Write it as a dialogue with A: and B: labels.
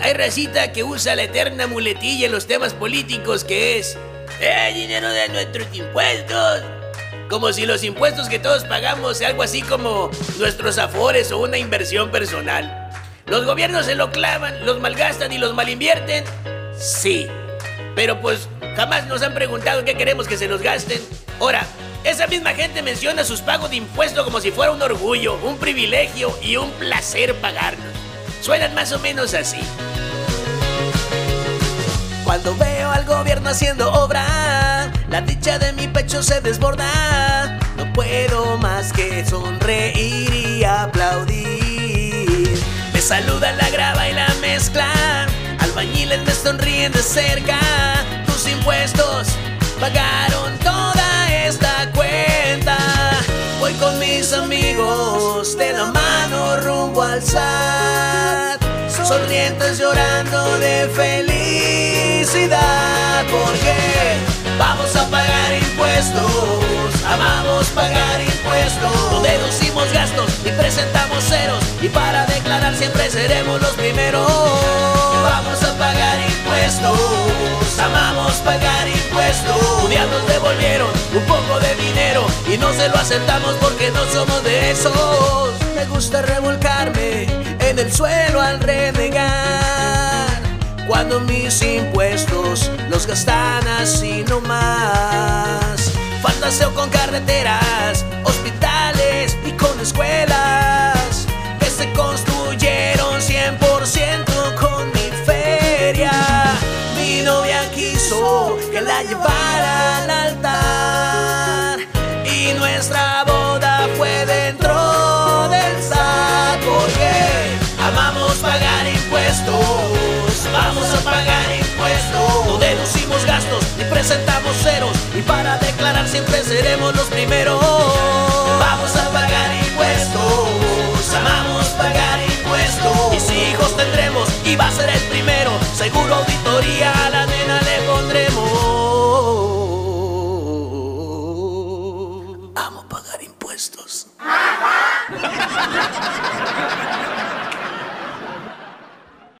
A: Hay racita que usa la eterna muletilla en los temas políticos que es ¡Eh, dinero de nuestros impuestos! Como si los impuestos que todos pagamos sea algo así como nuestros afores o una inversión personal. ¿Los gobiernos se lo clavan, los malgastan y los malinvierten? Sí. Pero pues jamás nos han preguntado qué queremos que se los gasten. Ahora, esa misma gente menciona sus pagos de impuestos como si fuera un orgullo, un privilegio y un placer pagarlos. Suenan más o menos así.
B: Cuando veo al gobierno haciendo obra, la dicha de mi pecho se desborda. No puedo más que sonreír y aplaudir. Me saluda la grava y la mezcla. Albañiles me sonríen de cerca. Tus impuestos pagaron toda rumbo al. Sonrientes llorando de felicidad. Porque vamos a pagar impuestos. Amamos pagar impuestos. No deducimos gastos y presentamos ceros. Y para declarar siempre seremos los primeros. Vamos a pagar impuestos. Amamos pagar impuestos. Un día nos devolvieron un poco de dinero y no se lo aceptamos porque no somos de esos. Me gusta revolcarme en el suelo al renegar. Cuando mis impuestos los gastan así nomás. Fantaseo con carreteras, hospitales y con escuelas que se construyeron 100% con mi feria. Mi novia quiso que la llevara al altar y nuestra pagar impuestos, no deducimos gastos ni presentamos ceros. Y para declarar siempre seremos los primeros. Vamos a pagar impuestos, amamos pagar impuestos. Si hijos tendremos y va a ser el primero, seguro auditoría